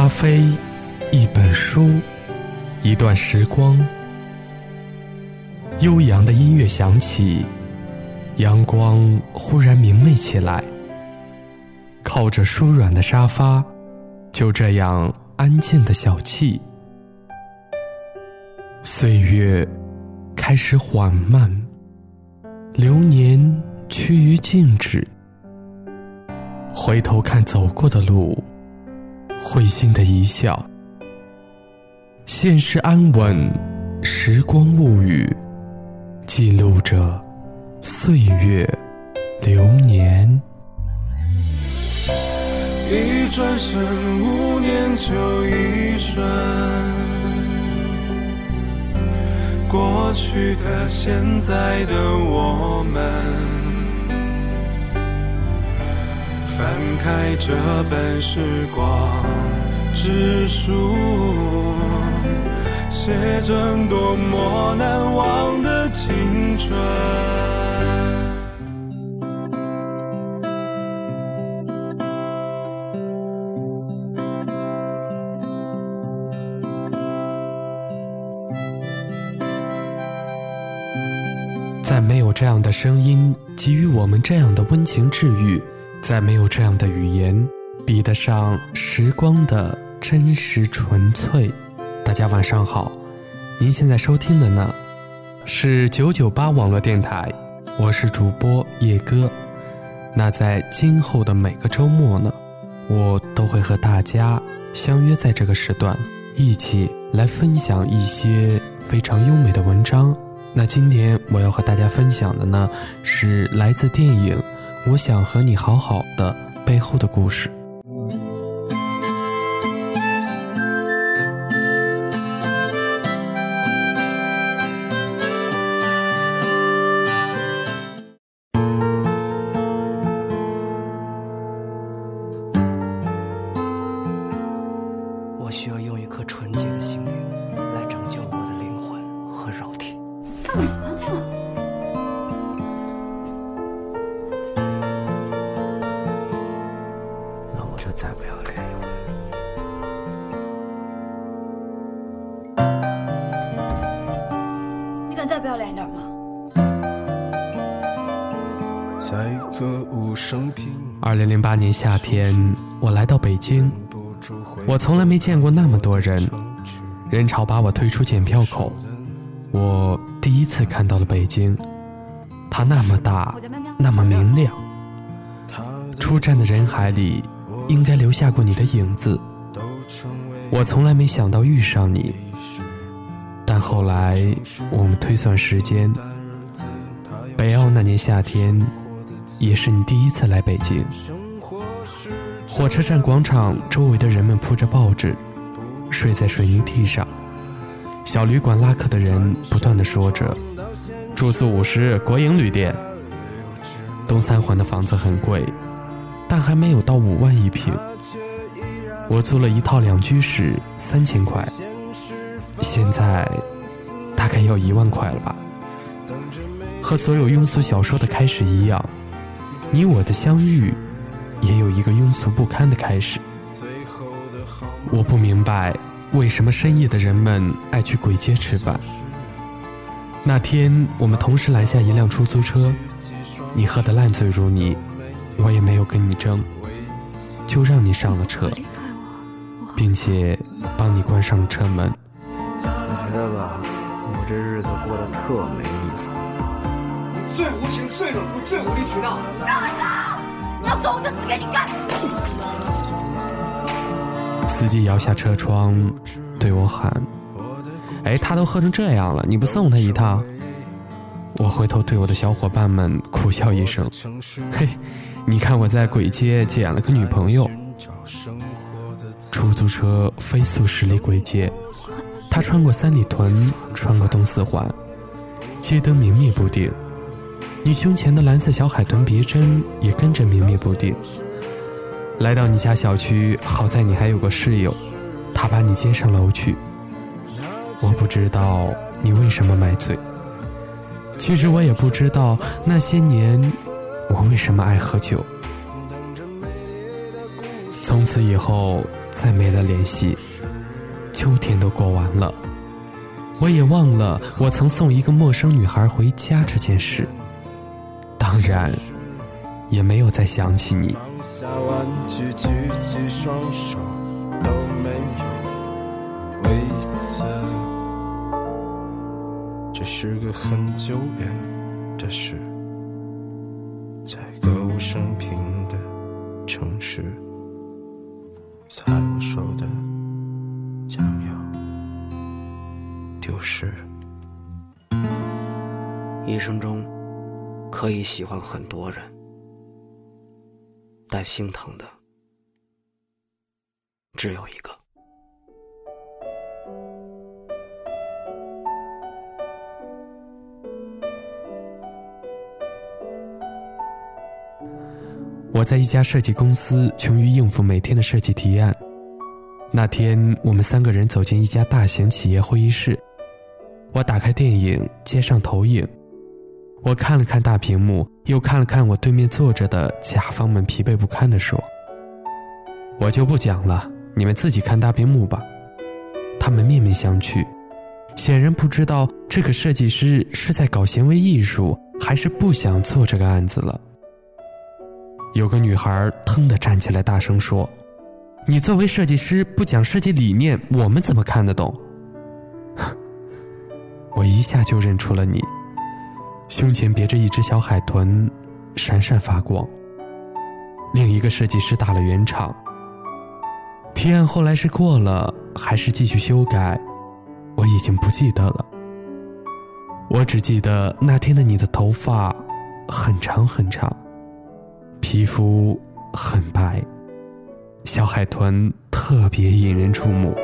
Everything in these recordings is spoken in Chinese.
咖啡，一本书，一段时光。悠扬的音乐响起，阳光忽然明媚起来。靠着舒软的沙发，就这样安静的小憩。岁月开始缓慢，流年趋于静止。回头看走过的路。会心的一笑，现世安稳，时光物语，记录着岁月流年。一转身，五年就一瞬，过去的、现在的我们。翻开这本时光之书，写着多么难忘的青春。在没有这样的声音给予我们这样的温情治愈。再没有这样的语言比得上时光的真实纯粹。大家晚上好，您现在收听的呢是九九八网络电台，我是主播叶哥。那在今后的每个周末呢，我都会和大家相约在这个时段，一起来分享一些非常优美的文章。那今天我要和大家分享的呢，是来自电影。我想和你好好的背后的故事。夏天，我来到北京，我从来没见过那么多人，人潮把我推出检票口，我第一次看到了北京，它那么大，那么明亮。出站的人海里。应该留下过你的影子，我从来没想到遇上你，但后来我们推算时间，北奥那年夏天，也是你第一次来北京。火车站广场周围的人们铺着报纸，睡在水泥地上，小旅馆拉客的人不断的说着，住宿五十，国营旅店。东三环的房子很贵。但还没有到五万一平。我租了一套两居室，三千块，现在大概要一万块了吧。和所有庸俗小说的开始一样，你我的相遇也有一个庸俗不堪的开始。我不明白为什么深夜的人们爱去鬼街吃饭。那天我们同时拦下一辆出租车，你喝得烂醉如泥。我也没有跟你争，就让你上了车，并且帮你关上了车门。你觉得吧，我这日子过得特没意思。你最无情、最冷酷、最无理取闹。让开！你要走我就死给你看。司机摇下车窗，对我喊：“哎，他都喝成这样了，你不送他一趟？”我回头对我的小伙伴们苦笑一声：“嘿。”你看我在鬼街捡了个女朋友，出租车飞速驶离鬼街，他穿过三里屯，穿过东四环，街灯明灭不定，你胸前的蓝色小海豚别针也跟着绵绵不定。来到你家小区，好在你还有个室友，他把你接上楼去。我不知道你为什么买醉，其实我也不知道那些年。我为什么爱喝酒？从此以后，再没了联系，秋天都过完了，我也忘了我曾送一个陌生女孩回家这件事，当然，也没有再想起你。放下玩具，举起双手，都没有。这是个很久远的事，在歌舞升平的城市，在我手的将要丢失。一生中可以喜欢很多人，但心疼的只有一个。我在一家设计公司，穷于应付每天的设计提案。那天，我们三个人走进一家大型企业会议室。我打开电影，接上投影。我看了看大屏幕，又看了看我对面坐着的甲方们，疲惫不堪地说：“我就不讲了，你们自己看大屏幕吧。”他们面面相觑，显然不知道这个设计师是在搞行为艺术，还是不想做这个案子了。有个女孩腾地站起来，大声说：“你作为设计师不讲设计理念，我们怎么看得懂？” 我一下就认出了你，胸前别着一只小海豚，闪闪发光。另一个设计师打了圆场。提案后来是过了，还是继续修改，我已经不记得了。我只记得那天的你的头发很长很长。皮肤很白，小海豚特别引人注目。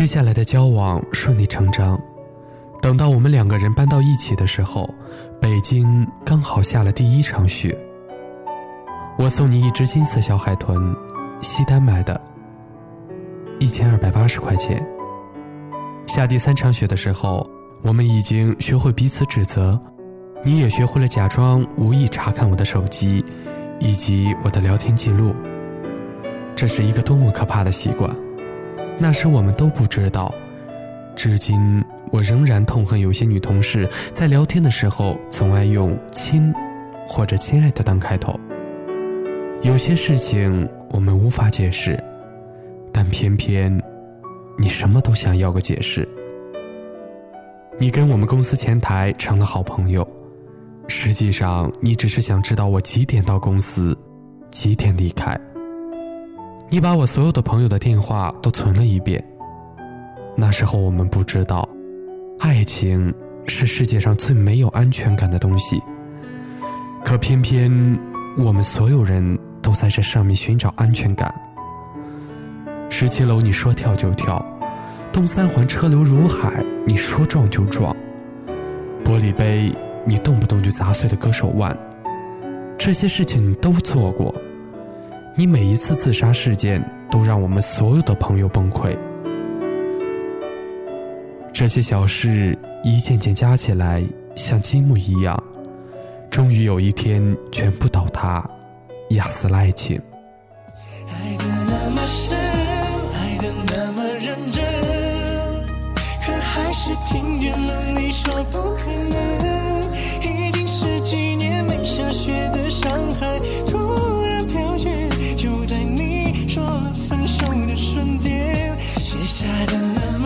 接下来的交往顺理成章。等到我们两个人搬到一起的时候，北京刚好下了第一场雪。我送你一只金色小海豚，西单买的，一千二百八十块钱。下第三场雪的时候，我们已经学会彼此指责，你也学会了假装无意查看我的手机，以及我的聊天记录。这是一个多么可怕的习惯，那时我们都不知道，至今。我仍然痛恨有些女同事在聊天的时候总爱用“亲”或者“亲爱的”当开头。有些事情我们无法解释，但偏偏你什么都想要个解释。你跟我们公司前台成了好朋友，实际上你只是想知道我几点到公司，几点离开。你把我所有的朋友的电话都存了一遍。那时候我们不知道。爱情是世界上最没有安全感的东西，可偏偏我们所有人都在这上面寻找安全感。十七楼你说跳就跳，东三环车流如海，你说撞就撞，玻璃杯你动不动就砸碎了割手腕，这些事情你都做过。你每一次自杀事件都让我们所有的朋友崩溃。这些小事一件件加起来，像积木一样，终于有一天全部倒塌，压死了爱情。爱的那么深，爱的那么认真，可还是听见了你说不可能。已经十几年没下雪的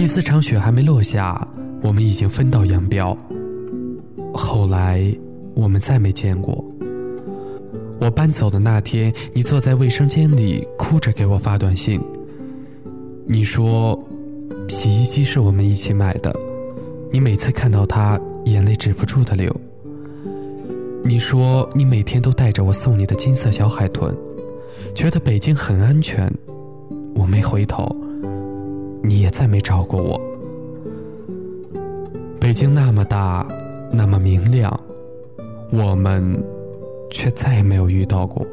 第四场雪还没落下，我们已经分道扬镳。后来我们再没见过。我搬走的那天，你坐在卫生间里哭着给我发短信。你说，洗衣机是我们一起买的，你每次看到它，眼泪止不住的流。你说你每天都带着我送你的金色小海豚，觉得北京很安全。我没回头。你也再没找过我。北京那么大，那么明亮，我们却再也没有遇到过。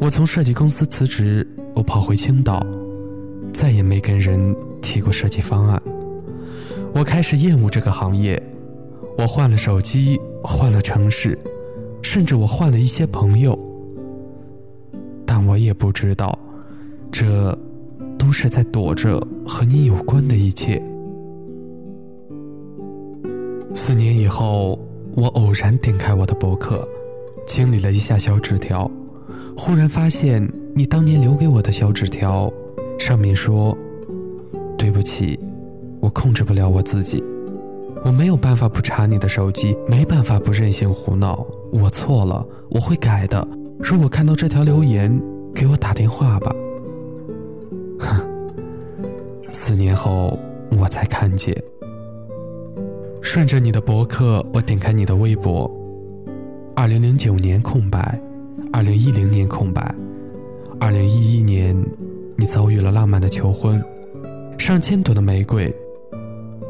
我从设计公司辞职，我跑回青岛，再也没跟人提过设计方案。我开始厌恶这个行业，我换了手机，换了城市，甚至我换了一些朋友，但我也不知道，这。都是在躲着和你有关的一切。四年以后，我偶然点开我的博客，清理了一下小纸条，忽然发现你当年留给我的小纸条，上面说：“对不起，我控制不了我自己，我没有办法不查你的手机，没办法不任性胡闹，我错了，我会改的。如果看到这条留言，给我打电话吧。”四年后我才看见。顺着你的博客，我点开你的微博。二零零九年空白，二零一零年空白，二零一一年你遭遇了浪漫的求婚，上千朵的玫瑰。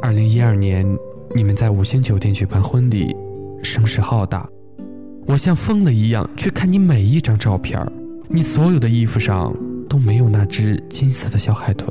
二零一二年你们在五星酒店举办婚礼，声势浩大。我像疯了一样去看你每一张照片你所有的衣服上。都没有那只金色的小海豚。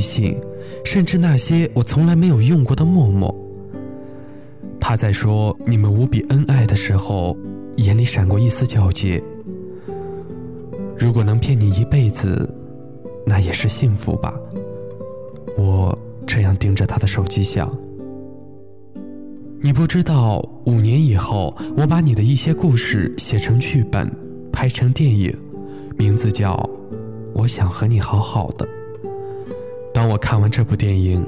信，甚至那些我从来没有用过的陌陌。他在说你们无比恩爱的时候，眼里闪过一丝皎洁。如果能骗你一辈子，那也是幸福吧。我这样盯着他的手机想。你不知道，五年以后，我把你的一些故事写成剧本。拍成电影，名字叫《我想和你好好的》。当我看完这部电影，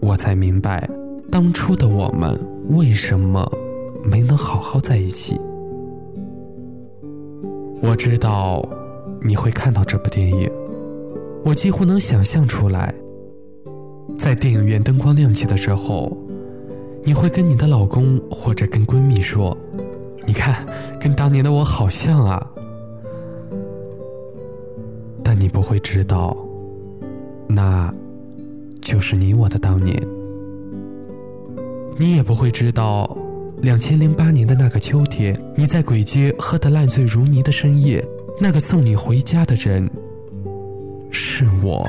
我才明白，当初的我们为什么没能好好在一起。我知道你会看到这部电影，我几乎能想象出来，在电影院灯光亮起的时候，你会跟你的老公或者跟闺蜜说。你看，跟当年的我好像啊，但你不会知道，那就是你我的当年。你也不会知道，两千零八年的那个秋天，你在鬼街喝得烂醉如泥的深夜，那个送你回家的人，是我。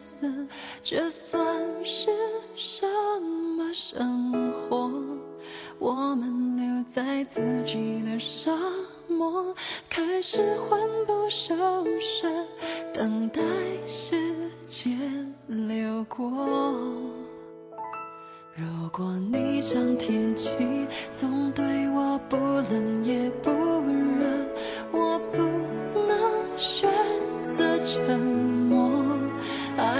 色，这算是什么生活？我们留在自己的沙漠，开始魂不守舍。等待时间流过。如果你像天气，总对我不冷也不热，我不能选择沉默。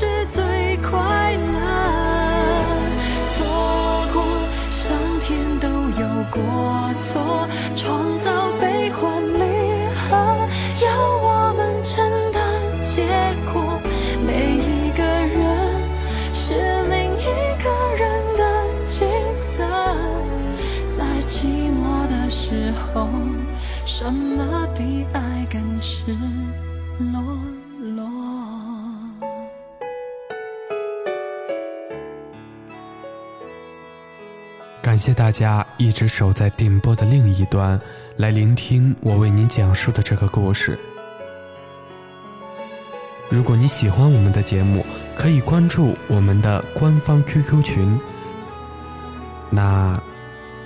是最快乐。错过，上天都有过错，创造悲欢离合，要我们承担结果。每一个人是另一个人的景色，在寂寞的时候，什么比爱更赤感谢大家一直守在电波的另一端，来聆听我为您讲述的这个故事。如果你喜欢我们的节目，可以关注我们的官方 QQ 群。那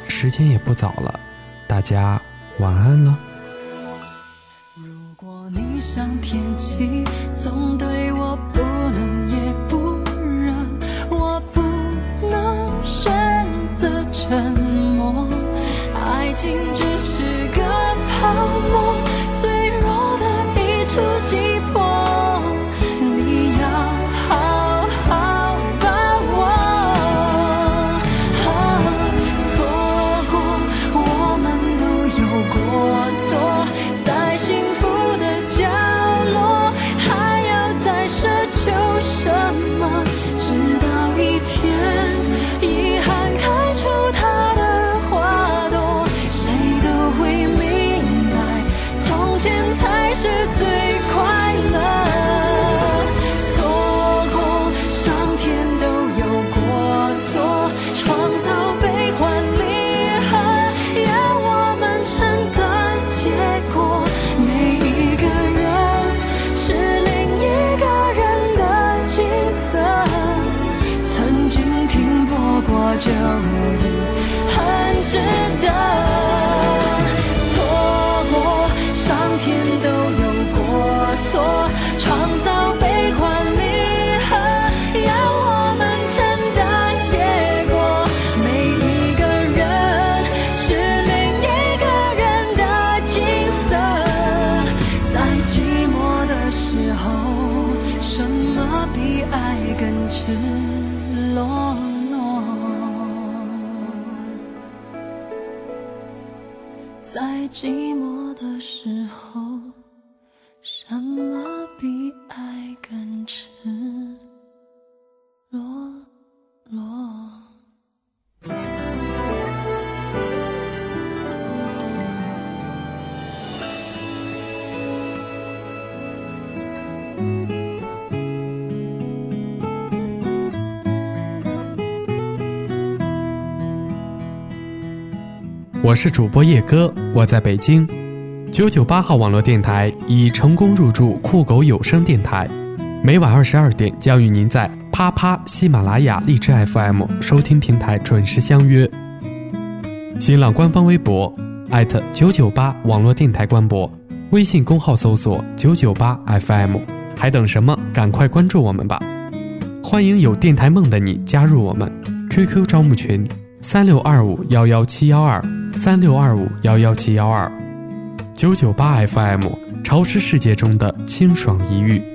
时间也不早了，大家晚安了。就已很值在寂寞的时候，什么比爱更赤我是主播叶哥，我在北京。九九八号网络电台已成功入驻酷狗有声电台，每晚二十二点将与您在啪啪、喜马拉雅、荔枝 FM 收听平台准时相约。新浪官方微博艾特九九八网络电台官博，微信公号搜索九九八 FM，还等什么？赶快关注我们吧！欢迎有电台梦的你加入我们 QQ 招募群三六二五幺幺七幺二三六二五幺幺七幺二九九八 FM，潮湿世界中的清爽一遇。